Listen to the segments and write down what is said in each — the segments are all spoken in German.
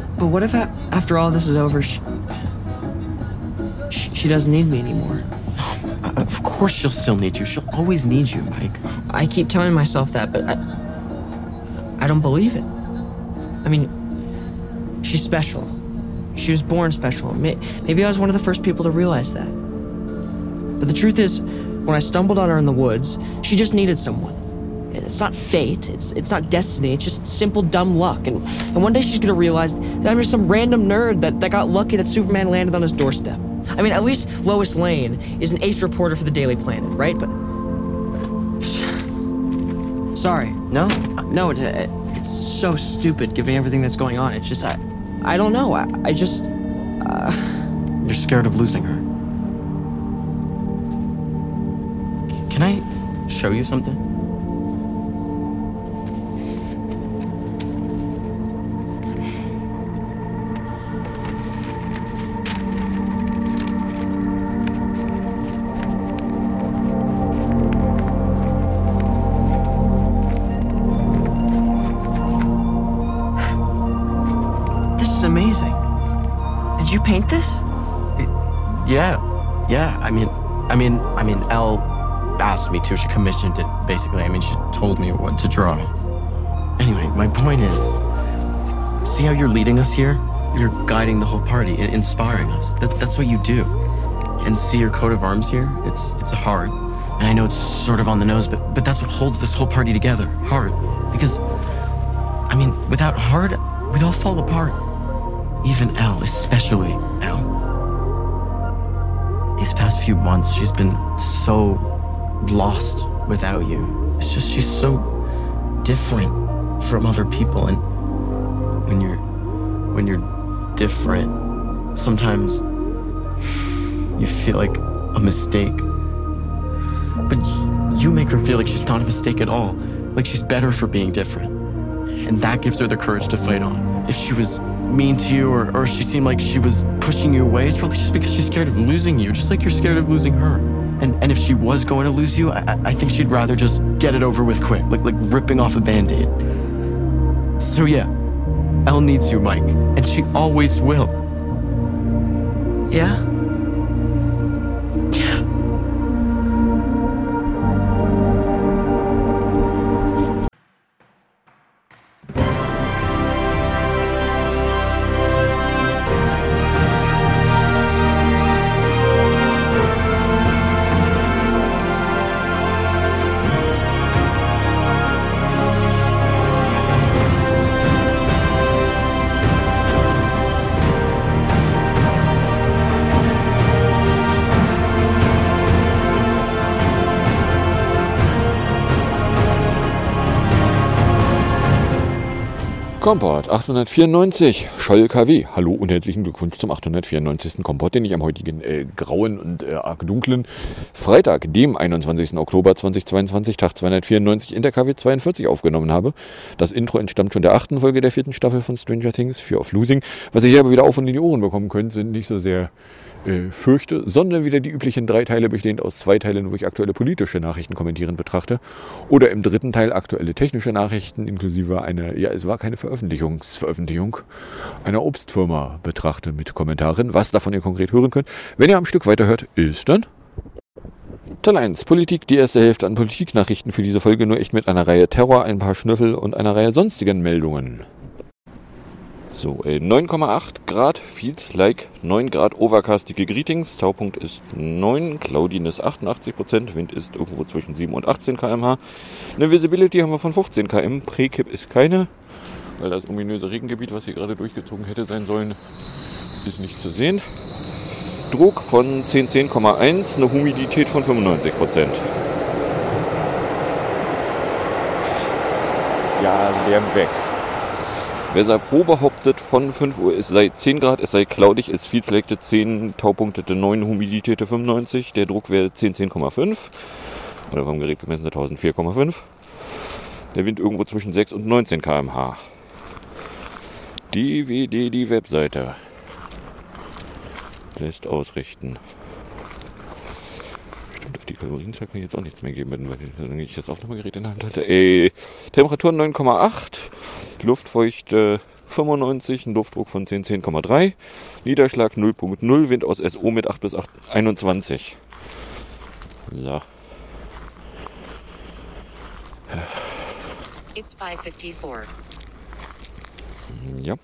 But, but what if a- after all this is over, she, she, she doesn't need me anymore? Uh, Of course she'll still need you. She'll always need you, Mike. I keep telling myself that, but I, I don't believe it. I mean, she's special. She was born special. May- Maybe I was one of the first people to realize that. But the truth is, when I stumbled on her in the woods, she just needed someone. It's not fate. It's it's not destiny. It's just simple dumb luck. And and one day she's gonna realize that I'm just some random nerd that, that got lucky that Superman landed on his doorstep. I mean, at least Lois Lane is an ace reporter for the Daily Planet, right? But sorry, No? no, it, it, it's so stupid given everything that's going on. It's just I, I don't know. I, I just uh, You're scared of losing her. Can I show you something? Asked me to. She commissioned it, basically. I mean, she told me what to draw. Anyway, my point is, see how you're leading us here? You're guiding the whole party, inspiring us. That, that's what you do. And see your coat of arms here? It's it's a heart. And I know it's sort of on the nose, but but that's what holds this whole party together. Heart. Because, I mean, without heart, we'd all fall apart. Even Elle, especially Elle these past few months she's been so lost without you it's just she's so different from other people and when you're when you're different sometimes you feel like a mistake but you make her feel like she's not a mistake at all like she's better for being different and that gives her the courage to fight on. If she was mean to you or, or she seemed like she was pushing you away, it's probably just because she's scared of losing you, just like you're scared of losing her. And and if she was going to lose you, I, I- think she'd rather just get it over with quick, like like ripping off a band-aid. So yeah, Elle needs you, Mike, and she always will. Yeah. Komport 894, Scholl KW. Hallo und herzlichen Glückwunsch zum 894. Komport, den ich am heutigen äh, grauen und äh, arg dunklen Freitag, dem 21. Oktober 2022, Tag 294 in der KW 42 aufgenommen habe. Das Intro entstammt schon der achten Folge der vierten Staffel von Stranger Things, Fear of Losing. Was ihr hier aber wieder auf und in die Ohren bekommen könnt, sind nicht so sehr äh, fürchte, sondern wieder die üblichen drei Teile bestehend aus zwei Teilen, wo ich aktuelle politische Nachrichten kommentierend betrachte. Oder im dritten Teil aktuelle technische Nachrichten inklusive einer, ja, es war keine Veröffentlichungsveröffentlichung, einer Obstfirma betrachte mit Kommentaren. Was davon ihr konkret hören könnt, wenn ihr am Stück weiterhört, ist dann Teil 1. Politik, die erste Hälfte an Politiknachrichten für diese Folge nur echt mit einer Reihe Terror, ein paar Schnüffel und einer Reihe sonstigen Meldungen. So, äh, 9,8 Grad, feels like 9 Grad overcastige Greetings. Taupunkt ist 9, Cloudiness 88%, Wind ist irgendwo zwischen 7 und 18 km/h. Eine Visibility haben wir von 15 km, Präkipp ist keine, weil das ominöse Regengebiet, was hier gerade durchgezogen hätte sein sollen, ist nicht zu sehen. Druck von 1010,1, eine Humidität von 95%. Ja, Lärm weg. Weser Pro behauptet von 5 Uhr es sei 10 Grad, es sei cloudig, es viel selected 10, Taupunktete 9, Humidität 95, der Druck wäre 10, 10,5 oder vom Gerät gemessen 1004,5. Der Wind irgendwo zwischen 6 und 19 km/h. DWD, die Webseite. Lässt ausrichten. Auf die Kalorienzahl kann ich jetzt auch nichts mehr geben, weil ich das Aufnahmegerät in der Hand hatte. Ey, Temperatur 9,8, Luftfeuchte 95, ein Luftdruck von 10, 10,3, Niederschlag 0.0, Wind aus SO mit 8 bis 8, 21. So. It's 554. Ja.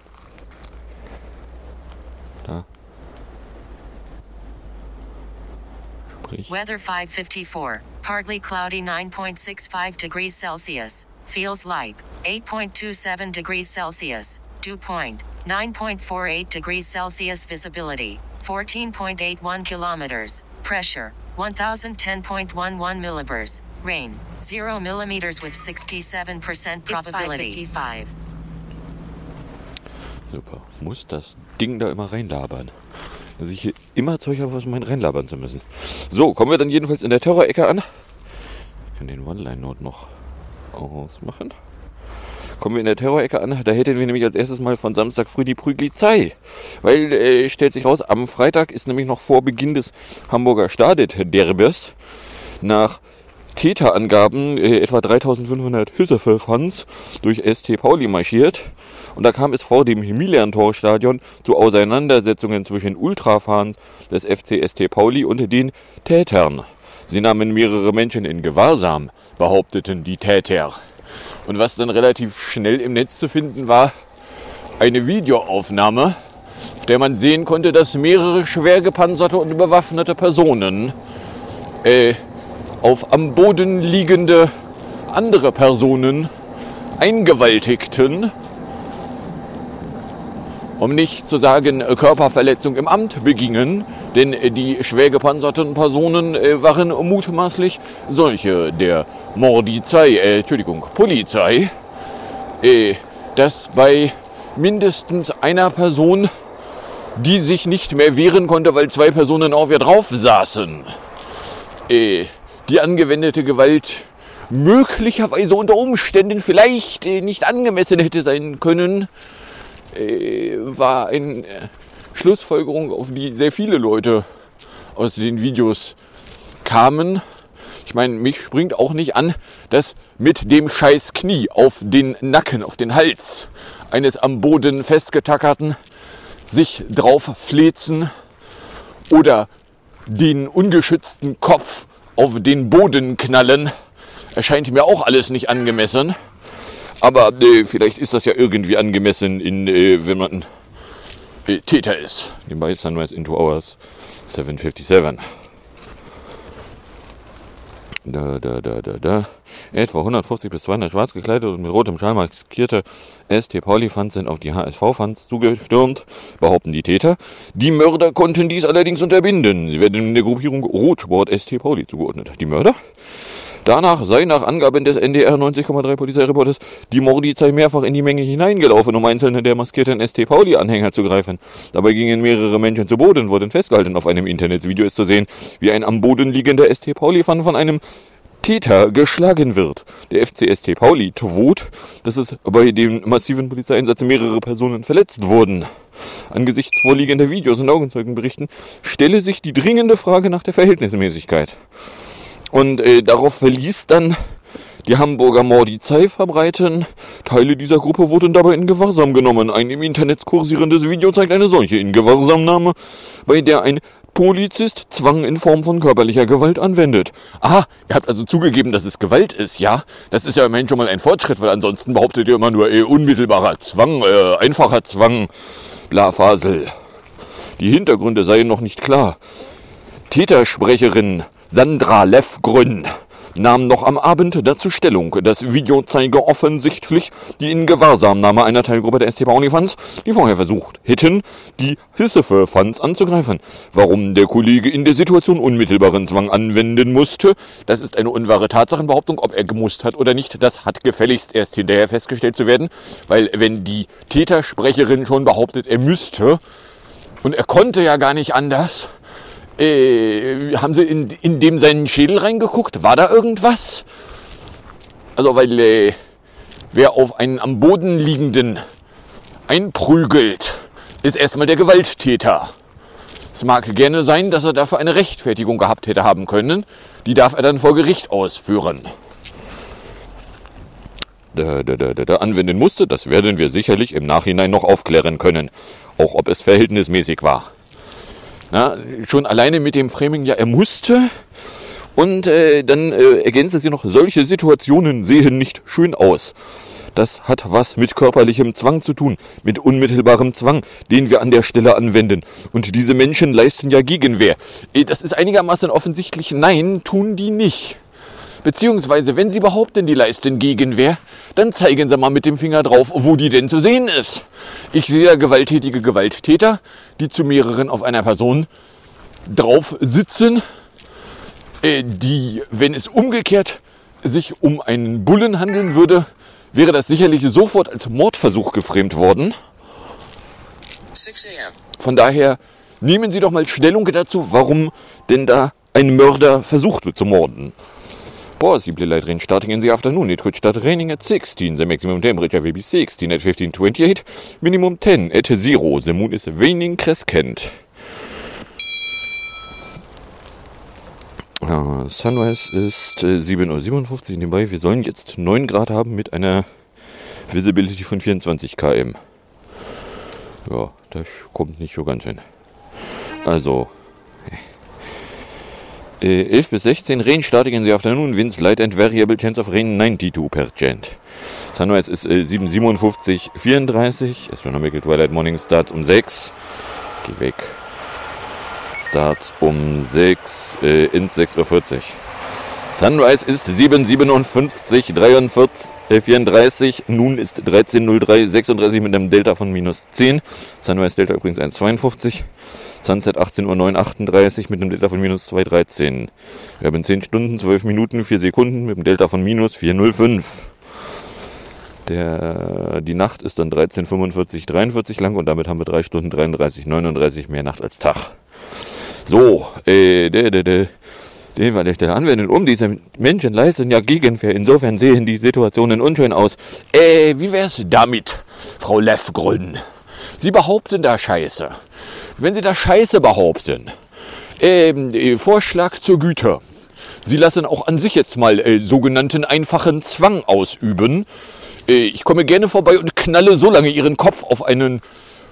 Sprich. Weather 554. Partly cloudy 9.65 degrees Celsius. Feels like 8.27 degrees Celsius. Dew point 9.48 degrees Celsius. Visibility 14.81 kilometers. Pressure 1010.11 millibars. Rain 0 millimeters with 67% probability. It's 555. Super. Muss das Ding da immer reinlabern. Dass ich hier immer Zeug habe, was mein reinlabern zu müssen. So, kommen wir dann jedenfalls in der Terror-Ecke an. Ich kann den One-Line-Note noch ausmachen. Kommen wir in der Terror-Ecke an. Da hätten wir nämlich als erstes mal von Samstag früh die Prügelizei. Weil, äh, stellt sich raus, am Freitag ist nämlich noch vor Beginn des Hamburger Stadet-Derbys nach Täterangaben äh, etwa 3500 Hüssefe-Fans durch ST Pauli marschiert. Und da kam es vor dem Milian-Tor-Stadion zu Auseinandersetzungen zwischen Ultrafans des FC ST Pauli und den Tätern. Sie nahmen mehrere Menschen in Gewahrsam, behaupteten die Täter. Und was dann relativ schnell im Netz zu finden war, eine Videoaufnahme, auf der man sehen konnte, dass mehrere schwer gepanzerte und bewaffnete Personen äh, auf am Boden liegende andere Personen eingewaltigten, um nicht zu sagen äh, Körperverletzung im Amt begingen, denn äh, die schwer gepanzerten Personen äh, waren mutmaßlich solche der Mordizei, äh, Entschuldigung, Polizei, äh, dass bei mindestens einer Person, die sich nicht mehr wehren konnte, weil zwei Personen auf ihr drauf saßen, äh, die angewendete Gewalt möglicherweise unter Umständen vielleicht nicht angemessen hätte sein können, äh, war eine äh, Schlussfolgerung, auf die sehr viele Leute aus den Videos kamen. Ich meine, mich springt auch nicht an, dass mit dem scheiß Knie auf den Nacken, auf den Hals eines am Boden festgetackerten sich drauf flezen oder den ungeschützten Kopf auf den Boden knallen, erscheint mir auch alles nicht angemessen. Aber äh, vielleicht ist das ja irgendwie angemessen, in, äh, wenn man äh, Täter ist. Nebenbei Sunrise into Hours 757. Da, da, da, da, da. Etwa 150 bis 200 schwarz gekleidete und mit rotem Schal maskierte ST Pauli-Fans sind auf die HSV-Fans zugestürmt, behaupten die Täter. Die Mörder konnten dies allerdings unterbinden. Sie werden in der Gruppierung Rotsport ST Pauli zugeordnet. Die Mörder? Danach sei nach Angaben des NDR 90,3 Polizeireporters die Mordizei mehrfach in die Menge hineingelaufen, um einzelne der maskierten ST Pauli-Anhänger zu greifen. Dabei gingen mehrere Menschen zu Boden, wurden festgehalten. Auf einem Internetvideo ist zu sehen, wie ein am Boden liegender ST Pauli-Fan von einem Täter geschlagen wird. Der FC ST Pauli tot, dass es bei dem massiven Polizeieinsatz mehrere Personen verletzt wurden. Angesichts vorliegender Videos und Augenzeugenberichten stelle sich die dringende Frage nach der Verhältnismäßigkeit. Und äh, darauf verließ dann die Hamburger Mordizei verbreiten. Teile dieser Gruppe wurden dabei in Gewahrsam genommen. Ein im Internet kursierendes Video zeigt eine solche Ingewahrsamnahme, bei der ein Polizist Zwang in Form von körperlicher Gewalt anwendet. Aha, ihr habt also zugegeben, dass es Gewalt ist, ja? Das ist ja immerhin schon mal ein Fortschritt, weil ansonsten behauptet ihr immer nur äh, unmittelbarer Zwang, äh, einfacher Zwang, bla Fasel. Die Hintergründe seien noch nicht klar. Tätersprecherin Sandra Lefgrün nahm noch am Abend dazu Stellung. Das Video zeige offensichtlich die Ingewahrsamnahme einer Teilgruppe der ST Pauli-Fans, die vorher versucht hätten, die Hilfe-Fans anzugreifen. Warum der Kollege in der Situation unmittelbaren Zwang anwenden musste, das ist eine unwahre Tatsachenbehauptung. Ob er gemusst hat oder nicht, das hat gefälligst erst hinterher festgestellt zu werden, weil wenn die Tätersprecherin schon behauptet, er müsste, und er konnte ja gar nicht anders, äh, haben sie in, in dem seinen Schädel reingeguckt? War da irgendwas? Also, weil äh, wer auf einen am Boden liegenden einprügelt, ist erstmal der Gewalttäter. Es mag gerne sein, dass er dafür eine Rechtfertigung gehabt hätte haben können. Die darf er dann vor Gericht ausführen. da, da, da, da anwenden musste, das werden wir sicherlich im Nachhinein noch aufklären können. Auch ob es verhältnismäßig war. Na, schon alleine mit dem Framing, ja, er musste. Und äh, dann äh, ergänzte sie noch, solche Situationen sehen nicht schön aus. Das hat was mit körperlichem Zwang zu tun, mit unmittelbarem Zwang, den wir an der Stelle anwenden. Und diese Menschen leisten ja Gegenwehr. Äh, Das ist einigermaßen offensichtlich. Nein, tun die nicht. Beziehungsweise, wenn sie behaupten, die leisten Gegenwehr, dann zeigen sie mal mit dem Finger drauf, wo die denn zu sehen ist. Ich sehe ja gewalttätige Gewalttäter, die zu mehreren auf einer Person drauf sitzen, äh, die, wenn es umgekehrt sich um einen Bullen handeln würde, wäre das sicherlich sofort als Mordversuch geframed worden. 6 a.m. Von daher nehmen Sie doch mal Stellung dazu, warum denn da ein Mörder versucht wird zu morden. Possibly light rain starting in the afternoon. It could start raining at 16. The maximum temperature will be 16 at 1528. Minimum 10 at 0. The moon is waning crescent. Ja, Sunrise ist äh, 7.57 Uhr nebenbei. Wir sollen jetzt 9 Grad haben mit einer Visibility von 24 km. Ja, das kommt nicht so ganz hin. Also, äh, 11 bis 16 Rain starting in the afternoon, winds light and variable chance of rain 92%. Sunrise ist äh, 7.57, 34. Astronomical Twilight Morning starts um 6. Geh weg. Starts um 6 äh, ins 6.40 Uhr. Sunrise ist 7.57, 43, äh, 34. Nun ist 13.03, 36 mit einem Delta von minus 10. Sunrise Delta übrigens 1,52. Sunset 18.09 Uhr 38 mit einem Delta von minus 2,13. Wir haben 10 Stunden, 12 Minuten, 4 Sekunden mit einem Delta von minus 4,05. Der, die Nacht ist dann 13.45, 43 lang und damit haben wir 3 Stunden 33, 39 mehr Nacht als Tag. So, äh, der, der, der, den wir an der Stelle anwenden, um diese Menschen leisten ja Gegenwehr. Insofern sehen die Situationen unschön aus. Äh, wie wär's damit, Frau Leffgrün? Sie behaupten da Scheiße. Wenn Sie da Scheiße behaupten, ähm, äh, Vorschlag zur Güte. Sie lassen auch an sich jetzt mal äh, sogenannten einfachen Zwang ausüben. Äh, ich komme gerne vorbei und knalle so lange Ihren Kopf auf einen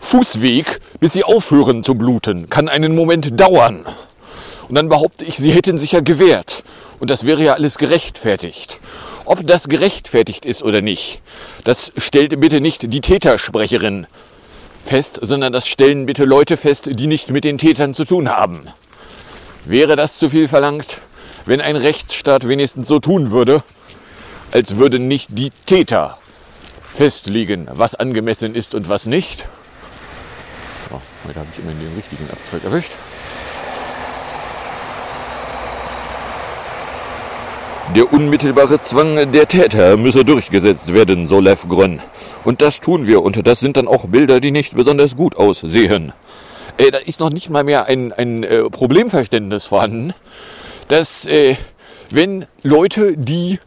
Fußweg, bis Sie aufhören zu bluten. Kann einen Moment dauern. Und dann behaupte ich, Sie hätten sich ja gewehrt. Und das wäre ja alles gerechtfertigt. Ob das gerechtfertigt ist oder nicht, das stellt bitte nicht die Tätersprecherin fest, sondern das stellen bitte Leute fest, die nicht mit den Tätern zu tun haben. Wäre das zu viel verlangt, wenn ein Rechtsstaat wenigstens so tun würde, als würden nicht die Täter festlegen, was angemessen ist und was nicht? So, heute habe ich immer den richtigen Abzweig erwischt. Der unmittelbare Zwang der Täter müsse durchgesetzt werden, so Lev Grön. Und das tun wir, und das sind dann auch Bilder, die nicht besonders gut aussehen. Äh, da ist noch nicht mal mehr ein, ein äh, Problemverständnis vorhanden, dass äh, wenn Leute, die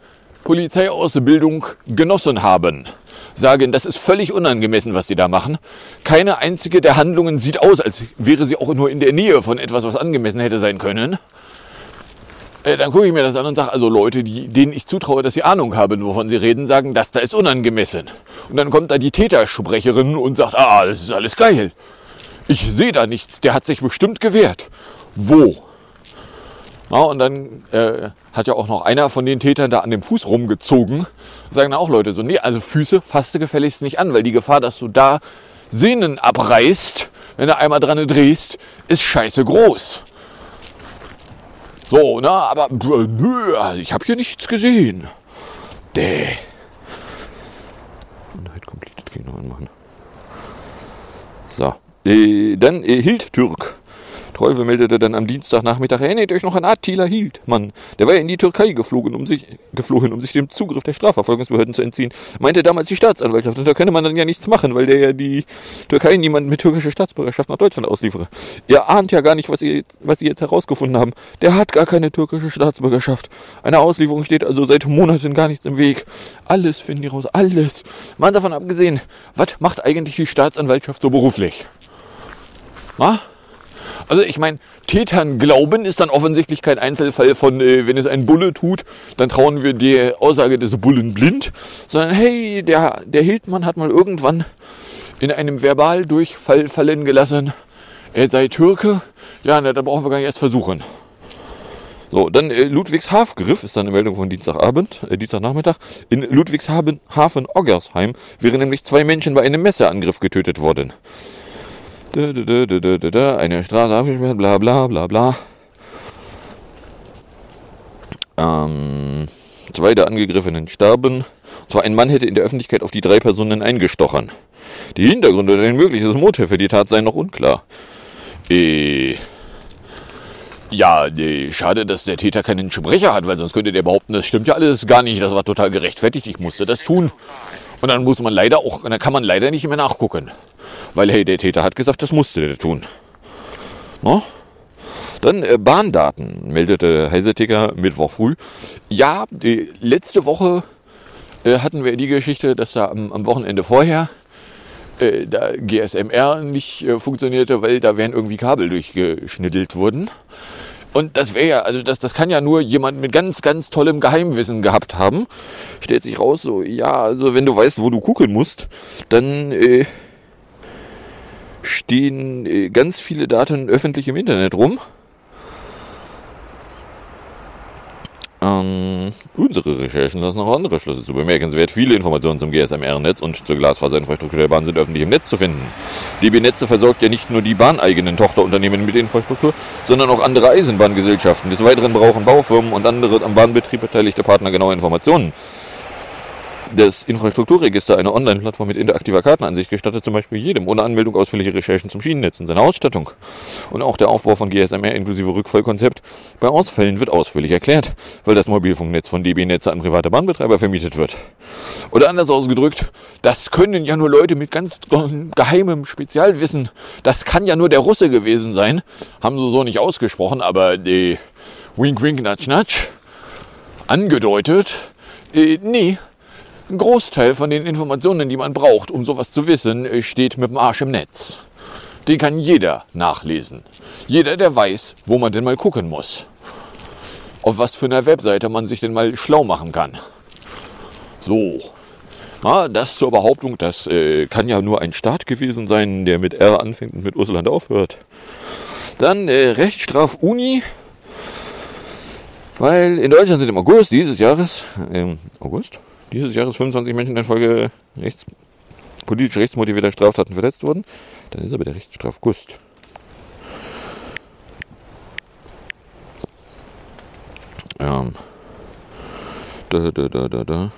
Polizeiausbildung genossen haben, sagen, das ist völlig unangemessen, was die da machen. Keine einzige der Handlungen sieht aus, als wäre sie auch nur in der Nähe von etwas, was angemessen hätte sein können. Äh, dann gucke ich mir das an und sage, also Leute, die, denen ich zutraue, dass sie Ahnung haben, wovon sie reden, sagen, das da ist unangemessen. Und dann kommt da die Tätersprecherin und sagt, ah, das ist alles geil. Ich sehe da nichts, der hat sich bestimmt gewehrt. Wo? Na, und dann äh, hat ja auch noch einer von den Tätern da an dem Fuß rumgezogen. Sagen dann auch Leute so, nee, also Füße fasst du gefälligst nicht an, weil die Gefahr, dass du da Sehnen abreißt, wenn du einmal dran drehst, ist scheiße groß. So, na, aber äh, nö, ich habe hier nichts gesehen. Däh. Night Completed kann ich noch anmachen. So. Äh, dann äh, Hild Türk. Teufel meldete dann am Dienstagnachmittag, erinnert euch noch an Attila Hildmann. Der war ja in die Türkei geflogen, um sich, geflohen, um sich dem Zugriff der Strafverfolgungsbehörden zu entziehen. Meinte damals die Staatsanwaltschaft. Und da könne man dann ja nichts machen, weil der ja die Türkei niemanden mit türkischer Staatsbürgerschaft nach Deutschland ausliefere. Ihr ahnt ja gar nicht, was ihr jetzt, was sie jetzt herausgefunden haben. Der hat gar keine türkische Staatsbürgerschaft. Einer Auslieferung steht also seit Monaten gar nichts im Weg. Alles finden die raus, alles. Mal davon abgesehen, was macht eigentlich die Staatsanwaltschaft so beruflich? Na? Also ich meine, Tätern glauben ist dann offensichtlich kein Einzelfall von, äh, wenn es ein Bulle tut, dann trauen wir der Aussage des Bullen blind, sondern hey, der, der Hildmann hat mal irgendwann in einem Verbaldurchfall fallen gelassen, er sei Türke. Ja, na, da brauchen wir gar nicht erst versuchen. So, dann äh, Ludwigshafgriff ist dann eine Meldung von Dienstagabend, äh, Dienstagnachmittag. In Ludwigshafen Oggersheim wären nämlich zwei Menschen bei einem Messerangriff getötet worden. Eine Straße abgesperrt, bla bla bla bla. Ähm, zwei der Angegriffenen starben. Und zwar ein Mann hätte in der Öffentlichkeit auf die drei Personen eingestochen. Die Hintergründe oder ein mögliches Motiv für die Tat seien noch unklar. Äh, ja, nee, schade, dass der Täter keinen Sprecher hat, weil sonst könnte der behaupten, das stimmt ja alles gar nicht, das war total gerechtfertigt, ich musste das tun. Und dann muss man leider auch, dann kann man leider nicht mehr nachgucken. Weil, hey, der Täter hat gesagt, das musste der tun. No? Dann äh, Bahndaten, meldete Heiseticker Mittwoch früh. Ja, die, letzte Woche äh, hatten wir die Geschichte, dass da am, am Wochenende vorher äh, da GSMR nicht äh, funktionierte, weil da wären irgendwie Kabel durchgeschnittelt worden. Und das wäre ja, also das, das kann ja nur jemand mit ganz, ganz tollem Geheimwissen gehabt haben. Stellt sich raus, so, ja, also wenn du weißt, wo du gucken musst, dann äh, stehen äh, ganz viele Daten öffentlich im Internet rum. Ähm, unsere Recherchen lassen auch andere Schlüsse zu bemerkenswert. Viele Informationen zum GSMR-Netz und zur Glasfaserinfrastruktur der Bahn sind öffentlich im Netz zu finden. DB Netze versorgt ja nicht nur die bahneigenen Tochterunternehmen mit Infrastruktur, sondern auch andere Eisenbahngesellschaften. Des Weiteren brauchen Baufirmen und andere am Bahnbetrieb beteiligte Partner genaue Informationen das Infrastrukturregister, eine Online-Plattform mit interaktiver Kartenansicht, gestattet zum Beispiel jedem ohne Anmeldung ausführliche Recherchen zum Schienennetz und seiner Ausstattung. Und auch der Aufbau von GSMR inklusive Rückfallkonzept bei Ausfällen wird ausführlich erklärt, weil das Mobilfunknetz von DB Netze an private Bahnbetreiber vermietet wird. Oder anders ausgedrückt, das können ja nur Leute mit ganz geheimem Spezialwissen. Das kann ja nur der Russe gewesen sein. Haben sie so nicht ausgesprochen, aber die Wink Wink Natsch Natsch angedeutet. Äh, nee, ein Großteil von den Informationen, die man braucht, um sowas zu wissen, steht mit dem Arsch im Netz. Den kann jeder nachlesen. Jeder, der weiß, wo man denn mal gucken muss. Auf was für einer Webseite man sich denn mal schlau machen kann. So. Ja, das zur Behauptung, das äh, kann ja nur ein Staat gewesen sein, der mit R anfängt und mit Russland aufhört. Dann äh, Rechtsstraf-Uni. Weil in Deutschland sind im August dieses Jahres, im August, dieses Jahres 25 Menschen infolge rechts, politisch rechtsmotivierter Straftaten verletzt wurden, dann ist aber der Rechtsstraf Gust. Ähm. Da, da, da, da, da.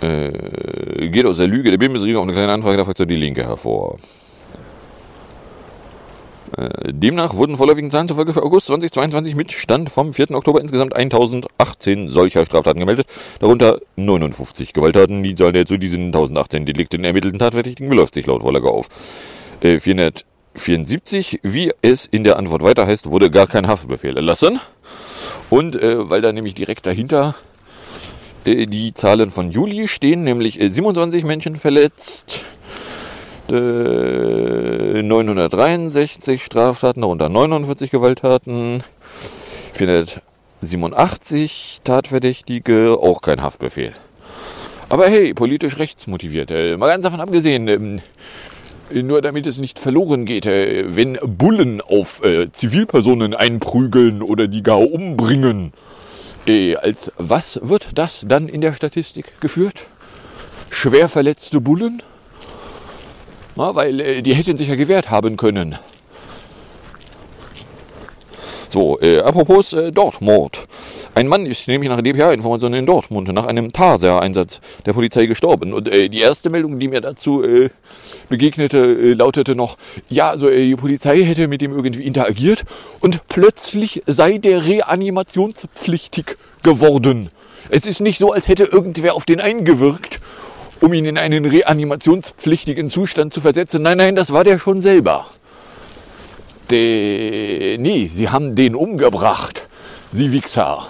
Äh, geht aus der Lüge der Bundesregierung auf eine kleine Anfrage der Fraktion Die Linke hervor. Äh, demnach wurden vorläufigen Zahlen zufolge für August 2022 mit Stand vom 4. Oktober insgesamt 1018 solcher Straftaten gemeldet, darunter 59 Gewalttaten. Die Zahl der zu diesen 1018 Delikten ermittelten Tatverdächtigen beläuft sich laut Vorlage auf 474. Äh, Wie es in der Antwort weiter heißt, wurde gar kein Haftbefehl erlassen. Und äh, weil da nämlich direkt dahinter äh, die Zahlen von Juli stehen, nämlich 27 äh, Menschen verletzt, 963 äh, Straftaten, darunter 49 Gewalttaten, 487 Tatverdächtige, auch kein Haftbefehl. Aber hey, politisch rechtsmotiviert. Äh, mal ganz davon abgesehen, ähm, nur damit es nicht verloren geht, äh, wenn Bullen auf Zivilpersonen einprügeln oder die gar umbringen, als was wird das dann in der Statistik geführt? Schwer verletzte Bullen? Na, weil äh, die hätten sich ja gewehrt haben können. So, äh, apropos äh, Dortmund. Ein Mann ist nämlich nach DPA-Informationen in Dortmund nach einem Taser-Einsatz der Polizei gestorben. Und äh, die erste Meldung, die mir dazu äh, begegnete, äh, lautete noch, ja, also äh, die Polizei hätte mit ihm irgendwie interagiert und plötzlich sei der reanimationspflichtig geworden. Es ist nicht so, als hätte irgendwer auf den eingewirkt um ihn in einen reanimationspflichtigen Zustand zu versetzen. Nein, nein, das war der schon selber. De, nee, sie haben den umgebracht. Sie Wichser.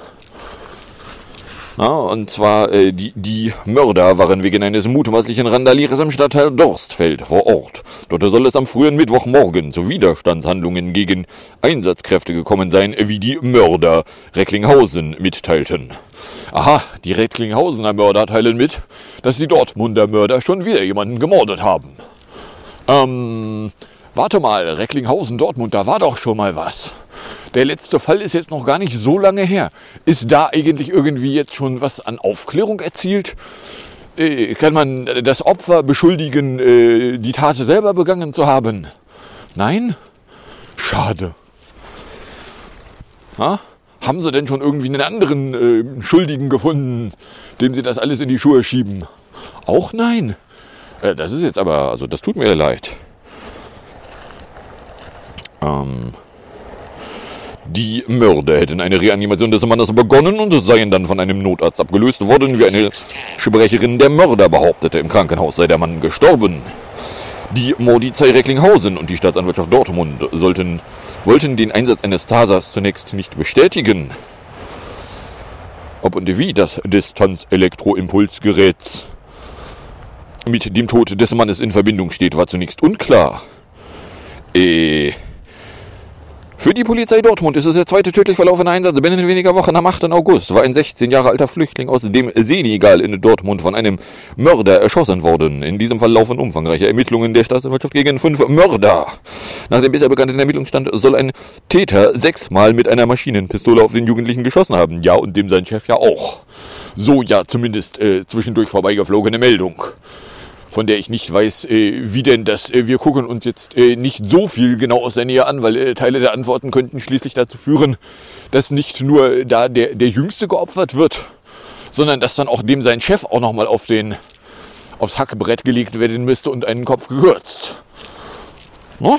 Na, und zwar, äh, die, die Mörder waren wegen eines mutmaßlichen Randalierers im Stadtteil Dorstfeld vor Ort. Dort soll es am frühen Mittwochmorgen zu Widerstandshandlungen gegen Einsatzkräfte gekommen sein, wie die Mörder Recklinghausen mitteilten. Aha, die Recklinghausener Mörder teilen mit, dass die Dortmunder Mörder schon wieder jemanden gemordet haben. Ähm, warte mal, Recklinghausen, Dortmund, da war doch schon mal was. Der letzte Fall ist jetzt noch gar nicht so lange her. Ist da eigentlich irgendwie jetzt schon was an Aufklärung erzielt? Äh, kann man das Opfer beschuldigen, äh, die Tat selber begangen zu haben? Nein? Schade. Ha? Haben Sie denn schon irgendwie einen anderen äh, Schuldigen gefunden, dem Sie das alles in die Schuhe schieben? Auch nein. Das ist jetzt aber, also das tut mir leid. Ähm, die Mörder hätten eine Reanimation des Mannes begonnen und seien dann von einem Notarzt abgelöst worden, wie eine Sprecherin der Mörder behauptete. Im Krankenhaus sei der Mann gestorben. Die Mordizei Recklinghausen und die Staatsanwaltschaft Dortmund sollten, wollten den Einsatz eines Tasers zunächst nicht bestätigen. Ob und wie das Distanz-Elektroimpulsgerät mit dem Tod des Mannes in Verbindung steht, war zunächst unklar. Äh, für die Polizei Dortmund ist es der zweite tödlich verlaufene Einsatz binnen weniger Wochen am 8. August. War ein 16 Jahre alter Flüchtling aus dem Senegal in Dortmund von einem Mörder erschossen worden. In diesem Fall laufen umfangreiche Ermittlungen der Staatsanwaltschaft gegen fünf Mörder. Nach dem bisher bekannten Ermittlungsstand soll ein Täter sechsmal mit einer Maschinenpistole auf den Jugendlichen geschossen haben. Ja, und dem sein Chef ja auch. So ja zumindest äh, zwischendurch vorbeigeflogene Meldung von der ich nicht weiß, äh, wie denn das. Äh, wir gucken uns jetzt äh, nicht so viel genau aus der Nähe an, weil Teile der Antworten könnten schließlich dazu führen, dass nicht nur da der, der Jüngste geopfert wird, sondern dass dann auch dem sein Chef auch nochmal auf den, aufs Hackbrett gelegt werden müsste und einen Kopf gekürzt. No?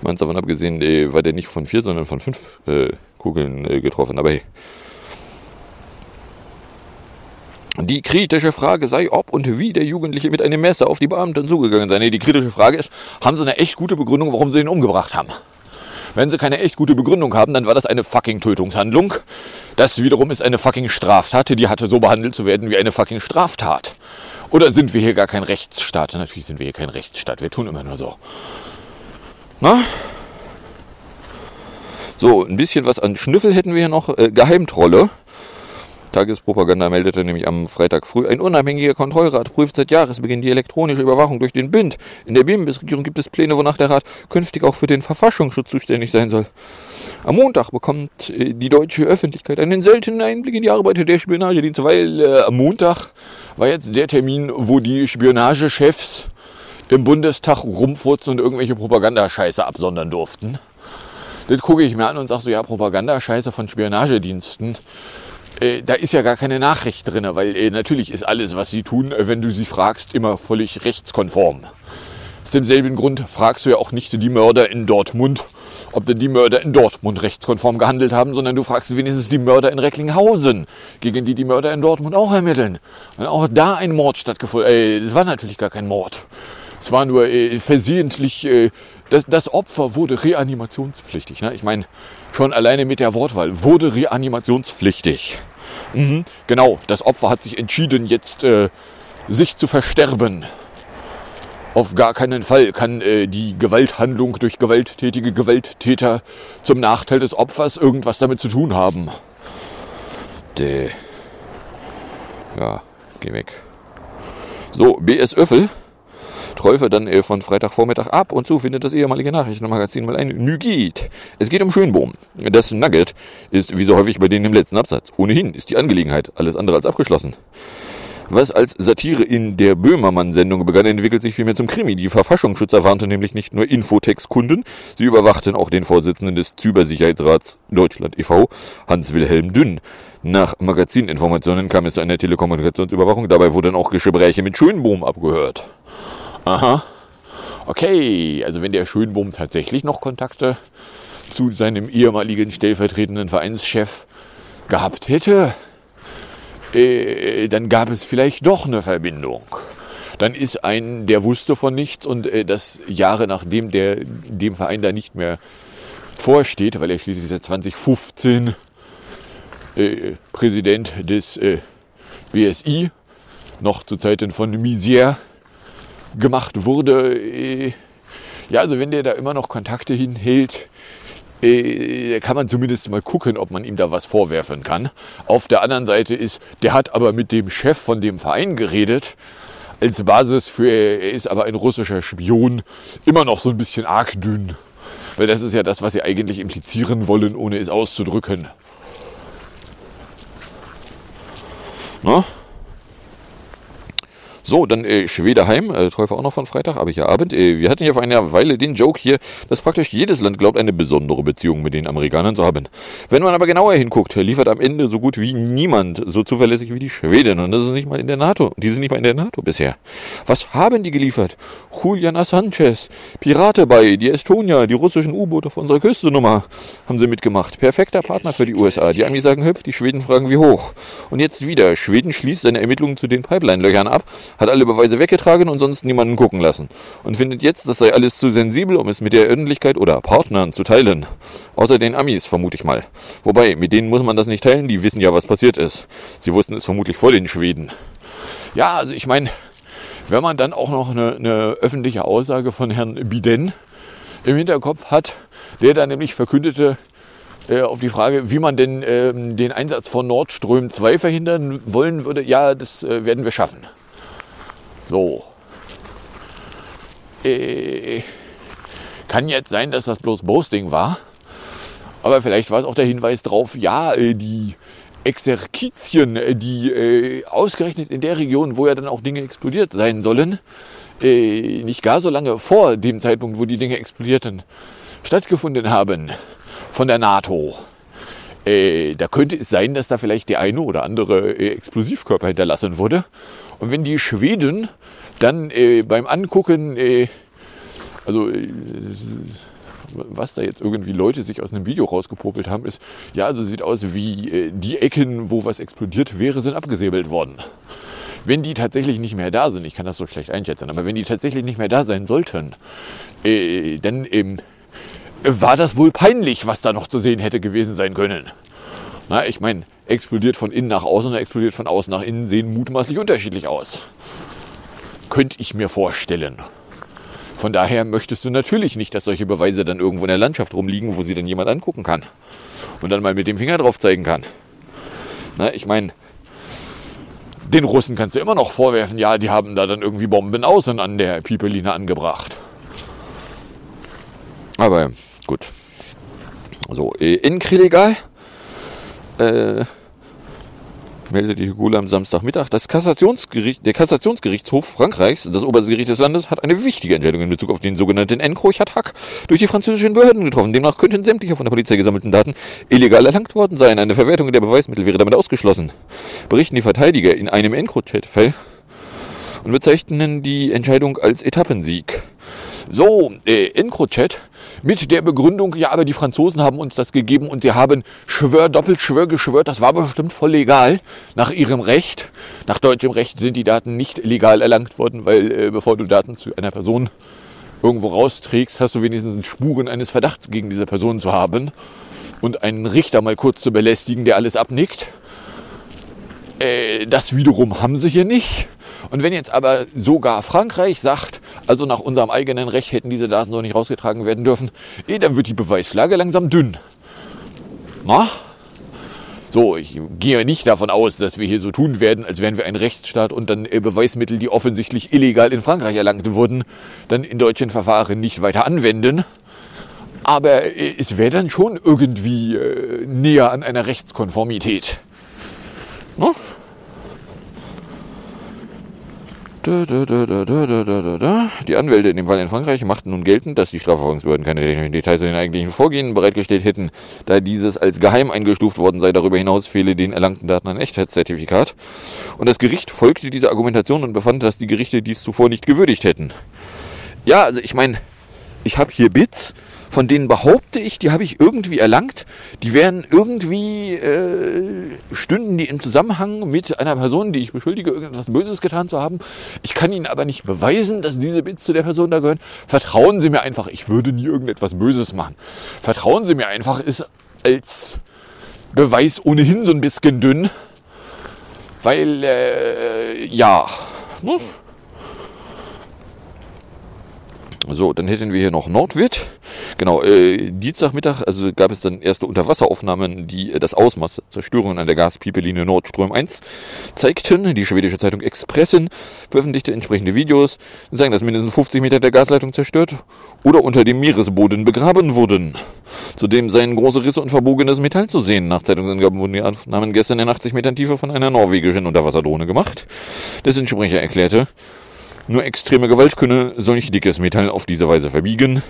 Meins davon abgesehen, war der nicht von vier, sondern von fünf äh, Kugeln äh, getroffen. Aber hey. Die kritische Frage sei, ob und wie der Jugendliche mit einem Messer auf die Beamten zugegangen sei. Nee, die kritische Frage ist, haben sie eine echt gute Begründung, warum sie ihn umgebracht haben? Wenn sie keine echt gute Begründung haben, dann war das eine fucking Tötungshandlung. Das wiederum ist eine fucking Straftat, die hatte so behandelt zu werden wie eine fucking Straftat. Oder sind wir hier gar kein Rechtsstaat? Natürlich sind wir hier kein Rechtsstaat. Wir tun immer nur so. Na? So, ein bisschen was an Schnüffel hätten wir hier noch. Äh, Geheimtrolle. Tagespropaganda meldete nämlich am Freitag früh, ein unabhängiger Kontrollrat prüft seit Jahresbeginn die elektronische Überwachung durch den BInd. In der Bundesregierung gibt es Pläne, wonach der Rat künftig auch für den Verfassungsschutz zuständig sein soll. Am Montag bekommt äh, die deutsche Öffentlichkeit einen seltenen Einblick in die Arbeit der Spionagedienste, weil äh, am Montag war jetzt der Termin, wo die Spionagechefs im Bundestag rumfurzen und irgendwelche Propagandascheiße absondern durften. Das gucke ich mir an und sage so, ja, Propagandascheiße von Spionagediensten äh, da ist ja gar keine Nachricht drin, weil äh, natürlich ist alles, was sie tun, äh, wenn du sie fragst, immer völlig rechtskonform. Aus demselben Grund fragst du ja auch nicht die Mörder in Dortmund, ob denn die Mörder in Dortmund rechtskonform gehandelt haben, sondern du fragst wenigstens die Mörder in Recklinghausen, gegen die die Mörder in Dortmund auch ermitteln. Und auch da ein Mord stattgefunden. Äh, es war natürlich gar kein Mord. Es war nur äh, versehentlich, äh, das, das Opfer wurde reanimationspflichtig. Ne? Ich meine, schon alleine mit der Wortwahl, wurde reanimationspflichtig. Mhm, genau, das Opfer hat sich entschieden, jetzt äh, sich zu versterben. Auf gar keinen Fall kann äh, die Gewalthandlung durch gewalttätige Gewalttäter zum Nachteil des Opfers irgendwas damit zu tun haben. Däh. Ja, geh weg. So, BS Öffel Träufe dann äh, von Freitagvormittag ab und zu findet das ehemalige Nachrichtenmagazin mal ein Nugget. Es geht um Schönbohm. Das Nugget ist wie so häufig bei denen im letzten Absatz. Ohnehin ist die Angelegenheit alles andere als abgeschlossen. Was als Satire in der Böhmermann-Sendung begann, entwickelt sich vielmehr zum Krimi. Die Verfassungsschützer warnten nämlich nicht nur Infotex-Kunden, sie überwachten auch den Vorsitzenden des Cybersicherheitsrats Deutschland e.V., Hans-Wilhelm Dünn. Nach Magazininformationen kam es zu einer Telekommunikationsüberwachung. Dabei wurden auch Gespräche mit Schönbohm abgehört. Aha. Okay, also wenn der Schönbohm tatsächlich noch Kontakte zu seinem ehemaligen stellvertretenden Vereinschef gehabt hätte, äh, dann gab es vielleicht doch eine Verbindung. Dann ist ein, der wusste von nichts und äh, das Jahre nachdem der dem Verein da nicht mehr vorsteht, weil er schließlich seit 2015 äh, Präsident des äh, BSI, noch zu Zeiten von Misier gemacht wurde. Äh, ja, also wenn der da immer noch Kontakte hinhält, äh, kann man zumindest mal gucken, ob man ihm da was vorwerfen kann. Auf der anderen Seite ist, der hat aber mit dem Chef von dem Verein geredet, als Basis für, er ist aber ein russischer Spion, immer noch so ein bisschen arg dünn. Weil das ist ja das, was sie eigentlich implizieren wollen, ohne es auszudrücken. Na? So, dann äh, Schwedeheim, äh, Teufel auch noch von Freitag, aber hier Abend. Äh, wir hatten ja vor einer Weile den Joke hier, dass praktisch jedes Land glaubt, eine besondere Beziehung mit den Amerikanern zu haben. Wenn man aber genauer hinguckt, liefert am Ende so gut wie niemand so zuverlässig wie die Schweden. Und das ist nicht mal in der NATO. Die sind nicht mal in der NATO bisher. Was haben die geliefert? Julian Assanges, Pirate bei, die Estonia, die russischen U-Boote auf unserer Küste Nummer haben sie mitgemacht. Perfekter Partner für die USA. Die Amis sagen hüpf, die Schweden fragen wie hoch. Und jetzt wieder. Schweden schließt seine Ermittlungen zu den Pipeline-Löchern ab hat alle Beweise weggetragen und sonst niemanden gucken lassen. Und findet jetzt, das sei alles zu sensibel, um es mit der Öffentlichkeit oder Partnern zu teilen. Außer den Amis, vermute ich mal. Wobei, mit denen muss man das nicht teilen, die wissen ja, was passiert ist. Sie wussten es vermutlich vor den Schweden. Ja, also ich meine, wenn man dann auch noch eine, eine öffentliche Aussage von Herrn Biden im Hinterkopf hat, der da nämlich verkündete, äh, auf die Frage, wie man denn ähm, den Einsatz von Nord Stream 2 verhindern wollen würde, ja, das äh, werden wir schaffen. So. Äh, kann jetzt sein, dass das bloß Boasting war. Aber vielleicht war es auch der Hinweis drauf, ja, äh, die Exerkizien, äh, die äh, ausgerechnet in der Region, wo ja dann auch Dinge explodiert sein sollen, nicht gar so lange vor dem Zeitpunkt, wo die Dinge explodierten, stattgefunden haben von der NATO. Da könnte es sein, dass da vielleicht der eine oder andere Explosivkörper hinterlassen wurde. Und wenn die Schweden dann äh, beim Angucken, äh, also äh, was da jetzt irgendwie Leute sich aus einem Video rausgepopelt haben, ist, ja, also sieht aus wie äh, die Ecken, wo was explodiert wäre, sind abgesäbelt worden. Wenn die tatsächlich nicht mehr da sind, ich kann das so schlecht einschätzen, aber wenn die tatsächlich nicht mehr da sein sollten, äh, dann ähm, war das wohl peinlich, was da noch zu sehen hätte gewesen sein können. Na, ich meine, explodiert von innen nach außen oder explodiert von außen nach innen sehen mutmaßlich unterschiedlich aus. Könnte ich mir vorstellen. Von daher möchtest du natürlich nicht, dass solche Beweise dann irgendwo in der Landschaft rumliegen, wo sie dann jemand angucken kann. Und dann mal mit dem Finger drauf zeigen kann. Na, ich meine, den Russen kannst du immer noch vorwerfen, ja, die haben da dann irgendwie Bomben außen an der Pipeline angebracht. Aber gut. So, äh, in Krilegal äh, die Hugula am Samstagmittag. Das Kassationsgericht, der Kassationsgerichtshof Frankreichs, das oberste Gericht des Landes, hat eine wichtige Entscheidung in Bezug auf den sogenannten Encrochat-Hack durch die französischen Behörden getroffen. Demnach könnten sämtliche von der Polizei gesammelten Daten illegal erlangt worden sein. Eine Verwertung der Beweismittel wäre damit ausgeschlossen. Berichten die Verteidiger in einem Encrochat-Fall und bezeichnen die Entscheidung als Etappensieg. So, äh, Encrochat mit der Begründung, ja, aber die Franzosen haben uns das gegeben und sie haben Schwör, doppelt Schwör geschwört, das war bestimmt voll legal nach ihrem Recht. Nach deutschem Recht sind die Daten nicht legal erlangt worden, weil äh, bevor du Daten zu einer Person irgendwo rausträgst, hast du wenigstens Spuren eines Verdachts gegen diese Person zu haben und einen Richter mal kurz zu belästigen, der alles abnickt. Äh, das wiederum haben sie hier nicht. Und wenn jetzt aber sogar Frankreich sagt, also nach unserem eigenen Recht hätten diese Daten so nicht rausgetragen werden dürfen, eh, dann wird die Beweislage langsam dünn. Na? So, ich gehe nicht davon aus, dass wir hier so tun werden, als wären wir ein Rechtsstaat und dann äh, Beweismittel, die offensichtlich illegal in Frankreich erlangt wurden, dann in deutschen Verfahren nicht weiter anwenden. Aber äh, es wäre dann schon irgendwie äh, näher an einer Rechtskonformität. No? Die Anwälte in dem Fall in Frankreich machten nun geltend, dass die Strafverfolgungsbehörden keine technischen Details zu den eigentlichen Vorgehen bereitgestellt hätten, da dieses als geheim eingestuft worden sei. Darüber hinaus fehle den erlangten Daten ein Echtheitszertifikat. Und das Gericht folgte dieser Argumentation und befand, dass die Gerichte dies zuvor nicht gewürdigt hätten. Ja, also ich meine, ich habe hier Bits von denen behaupte ich, die habe ich irgendwie erlangt. Die wären irgendwie, äh, stünden die im Zusammenhang mit einer Person, die ich beschuldige, irgendetwas Böses getan zu haben. Ich kann Ihnen aber nicht beweisen, dass diese Bits zu der Person da gehören. Vertrauen Sie mir einfach, ich würde nie irgendetwas Böses machen. Vertrauen Sie mir einfach, ist als Beweis ohnehin so ein bisschen dünn. Weil, äh, ja. Ne? So, dann hätten wir hier noch Nordwirt. Genau, äh, Dienstagmittag, also gab es dann erste Unterwasseraufnahmen, die äh, das Ausmaß Zerstörungen an der Gaspipelinie Nordström 1 zeigten. Die schwedische Zeitung Expressen veröffentlichte entsprechende Videos, die sagen, dass mindestens 50 Meter der Gasleitung zerstört oder unter dem Meeresboden begraben wurden. Zudem seien große Risse und verbogenes Metall zu sehen. Nach Zeitungsangaben wurden die Aufnahmen gestern in 80 Metern Tiefe von einer norwegischen Unterwasserdrohne gemacht. Dessen Sprecher erklärte, nur extreme Gewalt könne solch dickes Metall auf diese Weise verbiegen.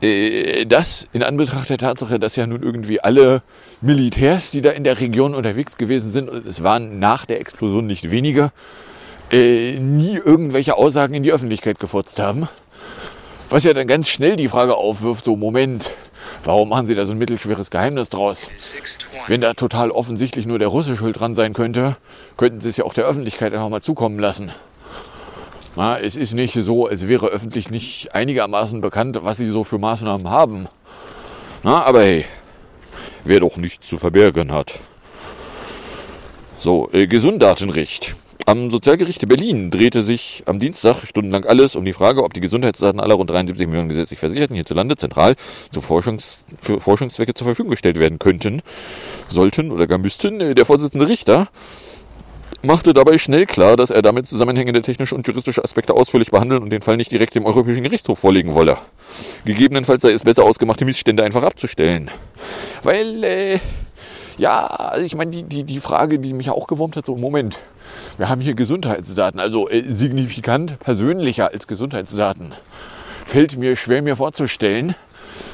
Äh, das in Anbetracht der Tatsache, dass ja nun irgendwie alle Militärs, die da in der Region unterwegs gewesen sind, und es waren nach der Explosion nicht weniger, äh, nie irgendwelche Aussagen in die Öffentlichkeit gefurzt haben. Was ja dann ganz schnell die Frage aufwirft, so Moment, warum machen Sie da so ein mittelschweres Geheimnis draus? Wenn da total offensichtlich nur der Russe schuld dran sein könnte, könnten Sie es ja auch der Öffentlichkeit einfach mal zukommen lassen. Na, es ist nicht so, es wäre öffentlich nicht einigermaßen bekannt, was sie so für Maßnahmen haben. Na, aber hey, wer doch nichts zu verbergen hat. So, äh, Gesunddatenrecht. Am Sozialgericht Berlin drehte sich am Dienstag stundenlang alles um die Frage, ob die Gesundheitsdaten aller rund 73 Millionen gesetzlich Versicherten hierzulande zentral zu Forschungs für Forschungszwecke zur Verfügung gestellt werden könnten, sollten oder gar müssten. Äh, Der Vorsitzende Richter machte dabei schnell klar, dass er damit zusammenhängende technische und juristische Aspekte ausführlich behandeln und den Fall nicht direkt dem Europäischen Gerichtshof vorlegen wolle. Gegebenenfalls sei es besser ausgemachte Missstände einfach abzustellen. Weil, äh, ja, also ich meine, die, die, die Frage, die mich auch gewurmt hat, so, Moment, wir haben hier Gesundheitsdaten, also äh, signifikant persönlicher als Gesundheitsdaten. Fällt mir schwer mir vorzustellen.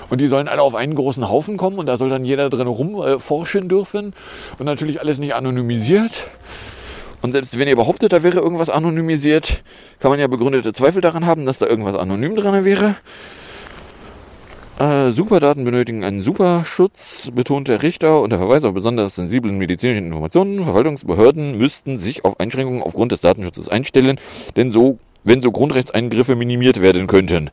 Und die sollen alle auf einen großen Haufen kommen und da soll dann jeder drin rumforschen äh, dürfen. Und natürlich alles nicht anonymisiert. Und selbst wenn ihr behauptet, da wäre irgendwas anonymisiert, kann man ja begründete Zweifel daran haben, dass da irgendwas anonym dran wäre. Äh, Superdaten benötigen einen Superschutz, betont der Richter unter Verweis auf besonders sensiblen medizinischen Informationen. Verwaltungsbehörden müssten sich auf Einschränkungen aufgrund des Datenschutzes einstellen, denn so, wenn so Grundrechtseingriffe minimiert werden könnten.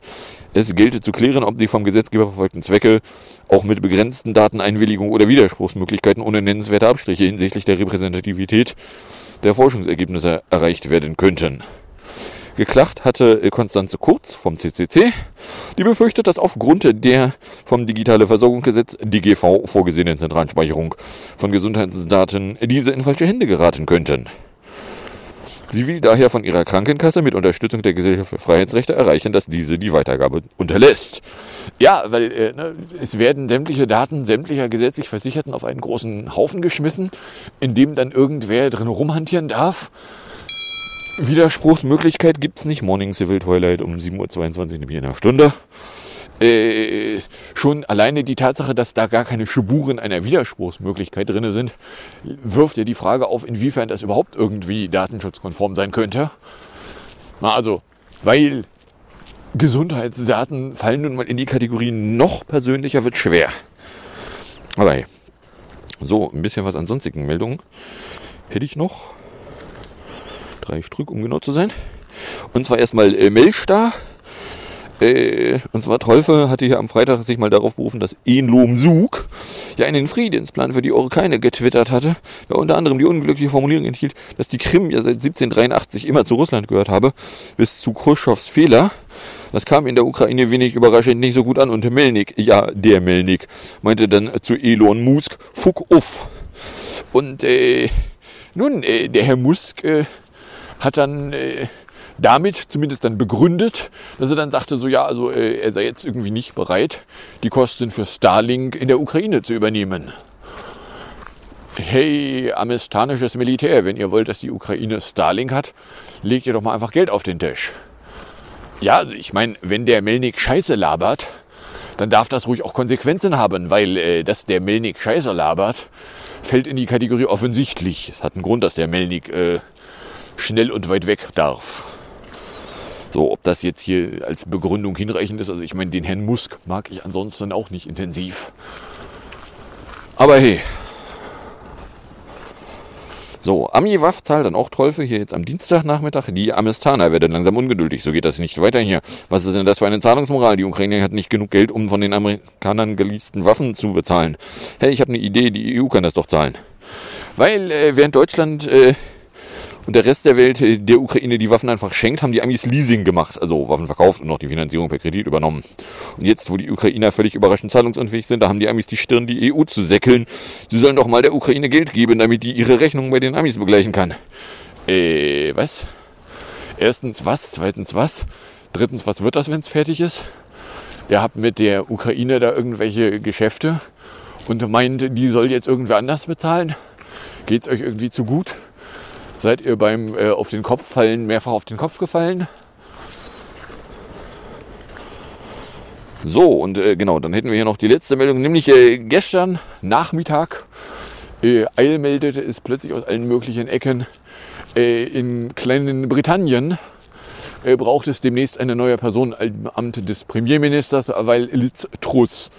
Es gelte zu klären, ob die vom Gesetzgeber verfolgten Zwecke auch mit begrenzten Dateneinwilligung oder Widerspruchsmöglichkeiten ohne nennenswerte Abstriche hinsichtlich der Repräsentativität der Forschungsergebnisse erreicht werden könnten. Geklagt hatte Konstanze Kurz vom CCC, die befürchtet, dass aufgrund der vom Digitale Versorgungsgesetz DGV vorgesehenen Zentralspeicherung von Gesundheitsdaten diese in falsche Hände geraten könnten. Sie will daher von ihrer Krankenkasse mit Unterstützung der Gesellschaft für Freiheitsrechte erreichen, dass diese die Weitergabe unterlässt. Ja, weil äh, ne, es werden sämtliche Daten sämtlicher gesetzlich Versicherten auf einen großen Haufen geschmissen, in dem dann irgendwer drin rumhantieren darf. Widerspruchsmöglichkeit gibt's nicht. Morning Civil Twilight um 7.22 Uhr, nämlich in einer Stunde. Äh, schon alleine die Tatsache, dass da gar keine Spuren einer Widerspruchsmöglichkeit drin sind, wirft ja die Frage auf, inwiefern das überhaupt irgendwie datenschutzkonform sein könnte. Na, also, weil Gesundheitsdaten fallen nun mal in die Kategorie noch persönlicher wird schwer. Aber hey. so, ein bisschen was an sonstigen Meldungen hätte ich noch. Drei Stück, um genau zu sein. Und zwar erstmal äh, Melchstar. Äh, und zwar Teufel hatte hier am Freitag sich mal darauf berufen, dass Enlom Sug ja einen Friedensplan für die Orkane getwittert hatte, der unter anderem die unglückliche Formulierung enthielt, dass die Krim ja seit 1783 immer zu Russland gehört habe, bis zu Khrushchevs Fehler. Das kam in der Ukraine wenig überraschend nicht so gut an und Melnik, ja, der Melnik, meinte dann zu Elon Musk, fuck uff. Und äh, nun, äh, der Herr Musk äh, hat dann äh, damit zumindest dann begründet, dass er dann sagte, so ja, also äh, er sei jetzt irgendwie nicht bereit, die Kosten für Starlink in der Ukraine zu übernehmen. Hey, amerikanisches Militär, wenn ihr wollt, dass die Ukraine Starlink hat, legt ihr doch mal einfach Geld auf den Tisch. Ja, also ich meine, wenn der Melnik Scheiße labert, dann darf das ruhig auch Konsequenzen haben, weil äh, dass der Melnik Scheiße labert, fällt in die Kategorie offensichtlich. Es hat einen Grund, dass der Melnik äh, schnell und weit weg darf. So, ob das jetzt hier als Begründung hinreichend ist, also ich meine, den Herrn Musk mag ich ansonsten auch nicht intensiv. Aber hey. So, Ami Waff zahlt dann auch Trolfe hier jetzt am Dienstagnachmittag. Die Amestaner werden langsam ungeduldig. So geht das nicht weiter hier. Was ist denn das für eine Zahlungsmoral? Die Ukraine hat nicht genug Geld, um von den Amerikanern geleasten Waffen zu bezahlen. Hey, ich habe eine Idee. Die EU kann das doch zahlen. Weil äh, während Deutschland äh, und der Rest der Welt äh, der Ukraine die Waffen einfach schenkt, haben die Amis Leasing gemacht, also Waffen verkauft und noch die Finanzierung per Kredit übernommen. Und jetzt, wo die Ukrainer völlig überraschend zahlungsunfähig sind, da haben die Amis die Stirn, die EU zu säckeln. Sie sollen doch mal der Ukraine Geld geben, damit die ihre Rechnungen bei den Amis begleichen kann. Äh, was? Erstens was? Zweitens was? Drittens, was wird das, wenn es fertig ist? Ihr habt mit der Ukraine da irgendwelche Geschäfte und meint, die soll jetzt irgendwer anders bezahlen? Geht's euch irgendwie zu gut? Seid ihr beim äh, auf den Kopf fallen mehrfach auf den Kopf gefallen? So, und äh, genau, dann hätten wir hier noch die letzte Meldung, nämlich äh, gestern Nachmittag äh, Eil meldete es plötzlich aus allen möglichen Ecken äh, in kleinen Britannien äh, braucht es demnächst eine neue Person im Amt des Premierministers, weil Liz Truss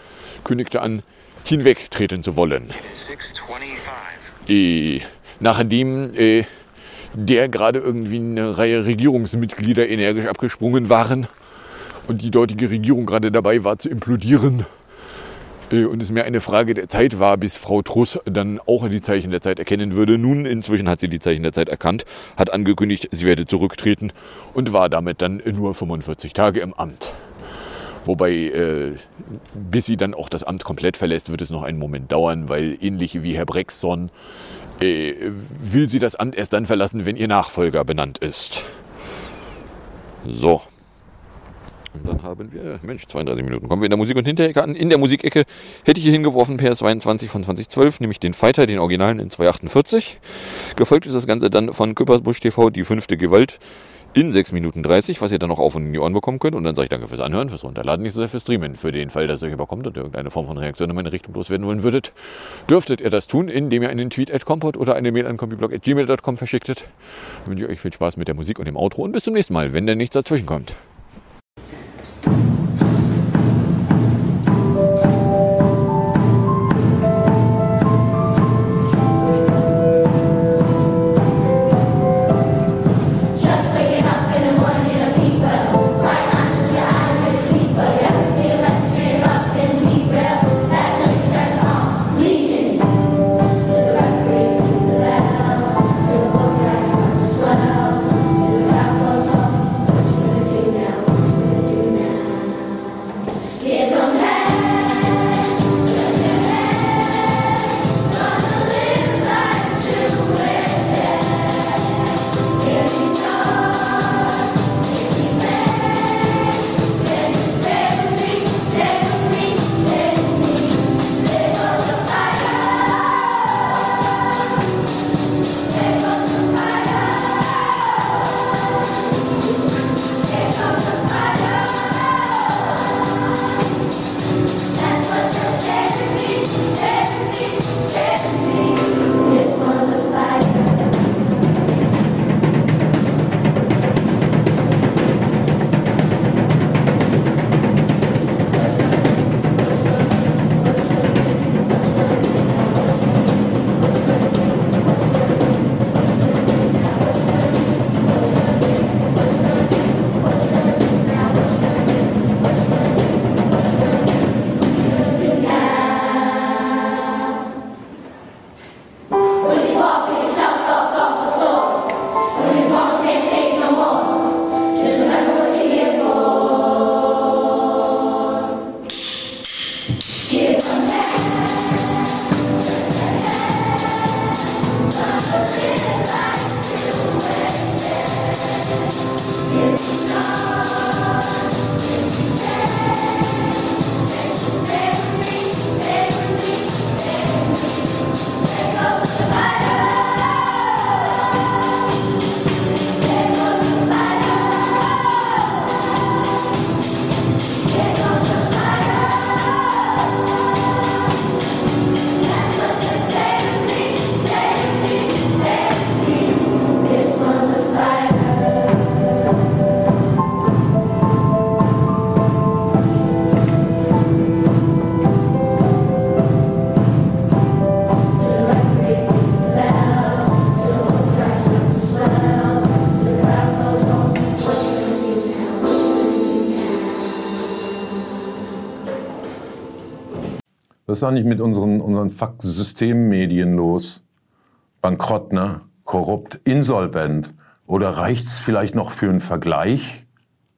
kündigte an, hinwegtreten zu wollen. 625. Nachdem äh, der gerade irgendwie eine Reihe Regierungsmitglieder energisch abgesprungen waren und die dortige Regierung gerade dabei war zu implodieren. Äh, Und es mehr eine Frage der Zeit war, bis Frau Truss dann auch die Zeichen der Zeit erkennen würde. Nun, inzwischen hat sie die Zeichen der Zeit erkannt, hat angekündigt, sie werde zurücktreten und war damit dann nur 45 Tage im Amt. Wobei, äh, bis sie dann auch das Amt komplett verlässt, wird es noch einen Moment dauern, weil ähnlich wie Herr Brexson will sie das Amt erst dann verlassen, wenn ihr Nachfolger benannt ist. So. Und dann haben wir, Mensch, 32 Minuten. Kommen wir in der Musik- und Hinterecke an. In der Musikecke hätte ich hier hingeworfen PS22 von 2012, nämlich den Fighter, den Originalen in 248. Gefolgt ist das Ganze dann von Küppersbusch TV, die fünfte Gewalt in 6 Minuten 30, was ihr dann noch auf und in die Ohren bekommen könnt. Und dann sage ich danke fürs Anhören, fürs Runterladen, nicht so sehr fürs Streamen. Für den Fall, dass ihr euch überkommt und irgendeine Form von Reaktion in meine Richtung loswerden wollen würdet, dürftet ihr das tun, indem ihr einen Tweet at Compot oder eine Mail an gmail.com verschicktet. Ich wünsche euch viel Spaß mit der Musik und dem Outro und bis zum nächsten Mal, wenn denn nichts dazwischen kommt. Was ist eigentlich mit unseren, unseren Fuck-Systemmedien los? Bankrott, ne? Korrupt, insolvent. Oder reicht's vielleicht noch für einen Vergleich?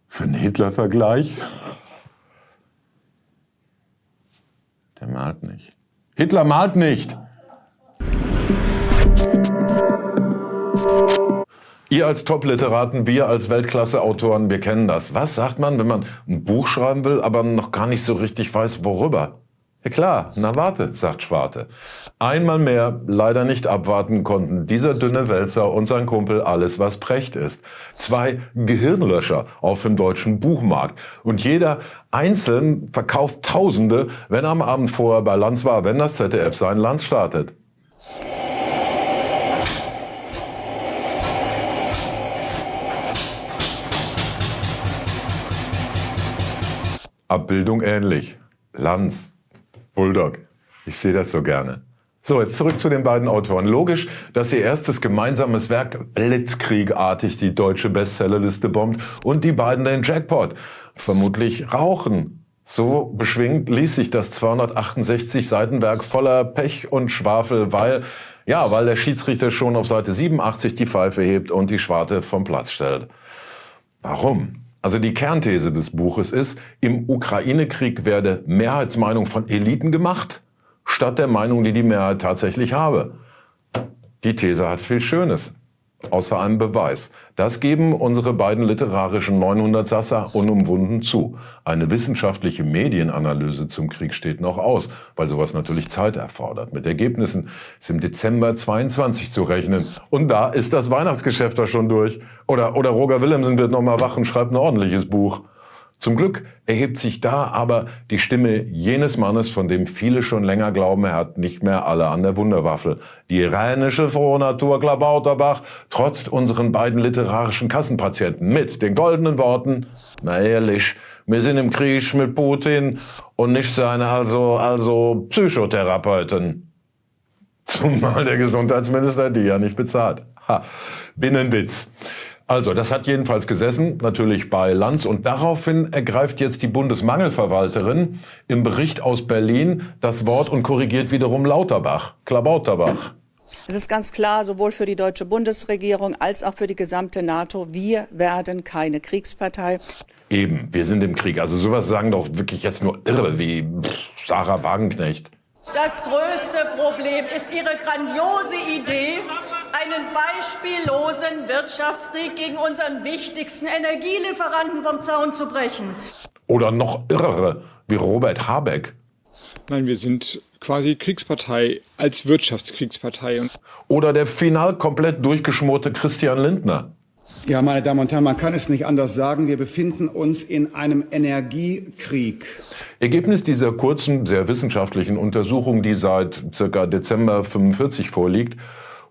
Für einen Hitler-Vergleich? Der malt nicht. Hitler malt nicht! Ihr als Top-Literaten, wir als Weltklasse-Autoren, wir kennen das. Was sagt man, wenn man ein Buch schreiben will, aber noch gar nicht so richtig weiß, worüber? Ja klar, na warte, sagt Schwarte. Einmal mehr leider nicht abwarten konnten dieser dünne Wälzer und sein Kumpel alles, was Precht ist. Zwei Gehirnlöscher auf dem deutschen Buchmarkt. Und jeder einzeln verkauft Tausende, wenn am Abend vorher bei Lanz war, wenn das ZDF sein Lanz startet. Abbildung ähnlich. Lanz, Bulldog. Ich sehe das so gerne. So, jetzt zurück zu den beiden Autoren. Logisch, dass ihr erstes gemeinsames Werk blitzkriegartig die deutsche Bestsellerliste bombt und die beiden den Jackpot. Vermutlich rauchen. So beschwingt ließ sich das 268 Seitenwerk voller Pech und Schwafel, weil, ja, weil der Schiedsrichter schon auf Seite 87 die Pfeife hebt und die Schwarte vom Platz stellt. Warum? Also die Kernthese des Buches ist, im Ukraine-Krieg werde Mehrheitsmeinung von Eliten gemacht, statt der Meinung, die die Mehrheit tatsächlich habe. Die These hat viel Schönes, außer einem Beweis. Das geben unsere beiden literarischen 900 Sasser unumwunden zu. Eine wissenschaftliche Medienanalyse zum Krieg steht noch aus, weil sowas natürlich Zeit erfordert. Mit Ergebnissen ist im Dezember 22 zu rechnen. Und da ist das Weihnachtsgeschäft da schon durch. Oder, oder Roger Willemsen wird noch mal wach und schreibt ein ordentliches Buch. Zum Glück erhebt sich da aber die Stimme jenes Mannes, von dem viele schon länger glauben, er hat nicht mehr alle an der Wunderwaffel. Die rheinische Frohnatur Klabauterbach trotzt unseren beiden literarischen Kassenpatienten mit den goldenen Worten, na ehrlich, wir sind im Krieg mit Putin und nicht seine also, also Psychotherapeuten. Zumal der Gesundheitsminister die ja nicht bezahlt. Ha, Binnenwitz. Also, das hat jedenfalls gesessen, natürlich bei Lanz. Und daraufhin ergreift jetzt die Bundesmangelverwalterin im Bericht aus Berlin das Wort und korrigiert wiederum Lauterbach, Klabauterbach. Es ist ganz klar, sowohl für die deutsche Bundesregierung als auch für die gesamte NATO, wir werden keine Kriegspartei. Eben, wir sind im Krieg. Also sowas sagen doch wirklich jetzt nur Irre wie Sarah Wagenknecht. Das größte Problem ist Ihre grandiose Idee, einen beispiellosen Wirtschaftskrieg gegen unseren wichtigsten Energielieferanten vom Zaun zu brechen. Oder noch irrere wie Robert Habeck. Nein, wir sind quasi Kriegspartei als Wirtschaftskriegspartei. Oder der final komplett durchgeschmorte Christian Lindner. Ja, meine Damen und Herren, man kann es nicht anders sagen. Wir befinden uns in einem Energiekrieg. Ergebnis dieser kurzen, sehr wissenschaftlichen Untersuchung, die seit circa Dezember 45 vorliegt,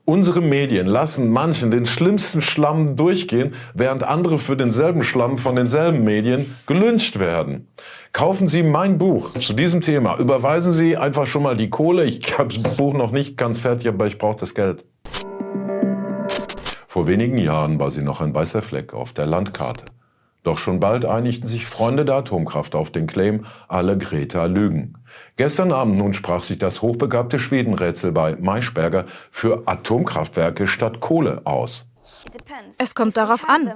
Unsere Medien lassen manchen den schlimmsten Schlamm durchgehen, während andere für denselben Schlamm von denselben Medien gelünscht werden. Kaufen Sie mein Buch zu diesem Thema. Überweisen Sie einfach schon mal die Kohle. Ich habe das Buch noch nicht ganz fertig, aber ich brauche das Geld. Vor wenigen Jahren war sie noch ein weißer Fleck auf der Landkarte. Doch schon bald einigten sich Freunde der Atomkraft auf den Claim, alle Greta lügen. Gestern Abend nun sprach sich das hochbegabte Schwedenrätsel bei Maischberger für Atomkraftwerke statt Kohle aus. Es kommt darauf an.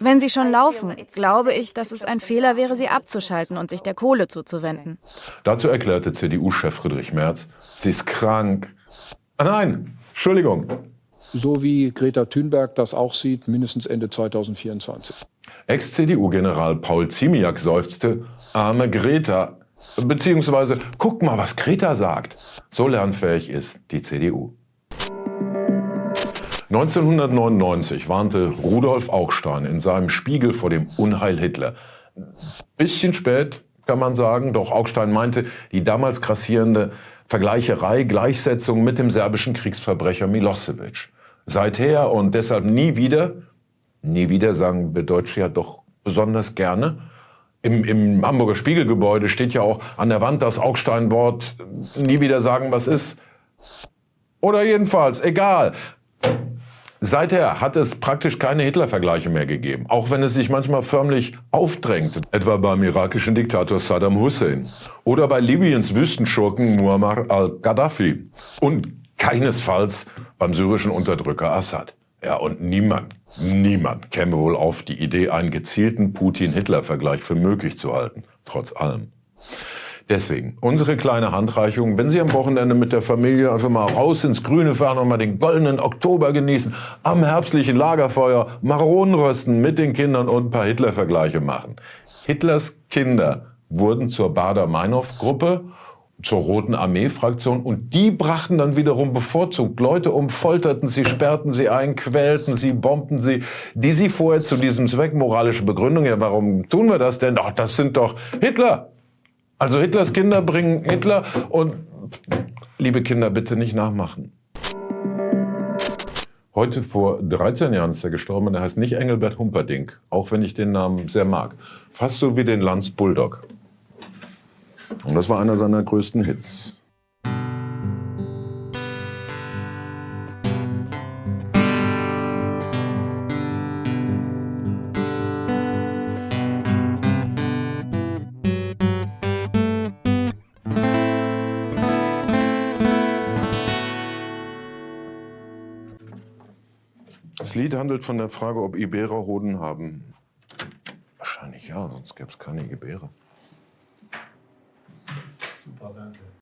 Wenn sie schon laufen, glaube ich, dass es ein Fehler wäre, sie abzuschalten und sich der Kohle zuzuwenden. Dazu erklärte CDU-Chef Friedrich Merz, sie ist krank. Ah, nein, Entschuldigung. So wie Greta Thunberg das auch sieht, mindestens Ende 2024. Ex-CDU-General Paul Ziemiak seufzte, arme Greta, beziehungsweise guck mal, was Greta sagt. So lernfähig ist die CDU. 1999 warnte Rudolf Augstein in seinem Spiegel vor dem Unheil Hitler. Bisschen spät, kann man sagen, doch Augstein meinte, die damals grassierende Vergleicherei, Gleichsetzung mit dem serbischen Kriegsverbrecher Milosevic. Seither und deshalb nie wieder, nie wieder sagen wir Deutsche ja doch besonders gerne, im, im Hamburger Spiegelgebäude steht ja auch an der Wand das Augstein-Wort, nie wieder sagen, was ist. Oder jedenfalls, egal. Seither hat es praktisch keine Hitler-Vergleiche mehr gegeben, auch wenn es sich manchmal förmlich aufdrängt, etwa beim irakischen Diktator Saddam Hussein oder bei Libyens Wüstenschurken Muammar al-Gaddafi und keinesfalls beim syrischen Unterdrücker Assad. Ja, und niemand, niemand käme wohl auf die Idee, einen gezielten Putin-Hitler-Vergleich für möglich zu halten, trotz allem. Deswegen, unsere kleine Handreichung, wenn Sie am Wochenende mit der Familie einfach mal raus ins Grüne fahren und mal den goldenen Oktober genießen, am herbstlichen Lagerfeuer Maronen rösten mit den Kindern und ein paar Hitler-Vergleiche machen. Hitlers Kinder wurden zur Bader-Meinhof-Gruppe, zur Roten Armee-Fraktion und die brachten dann wiederum bevorzugt Leute um, folterten sie, sperrten sie ein, quälten sie, bombten sie, die sie vorher zu diesem Zweck moralische Begründung, ja warum tun wir das denn? Ach, das sind doch Hitler, also Hitlers Kinder bringen Hitler und liebe Kinder, bitte nicht nachmachen. Heute vor 13 Jahren ist er gestorben, der heißt nicht Engelbert Humperdinck, auch wenn ich den Namen sehr mag. Fast so wie den Lanz Bulldog. Und das war einer seiner größten Hits. Das Lied handelt von der Frage, ob Iberer Hoden haben. Wahrscheinlich ja, sonst gäbe es keine Iberer. Super, danke.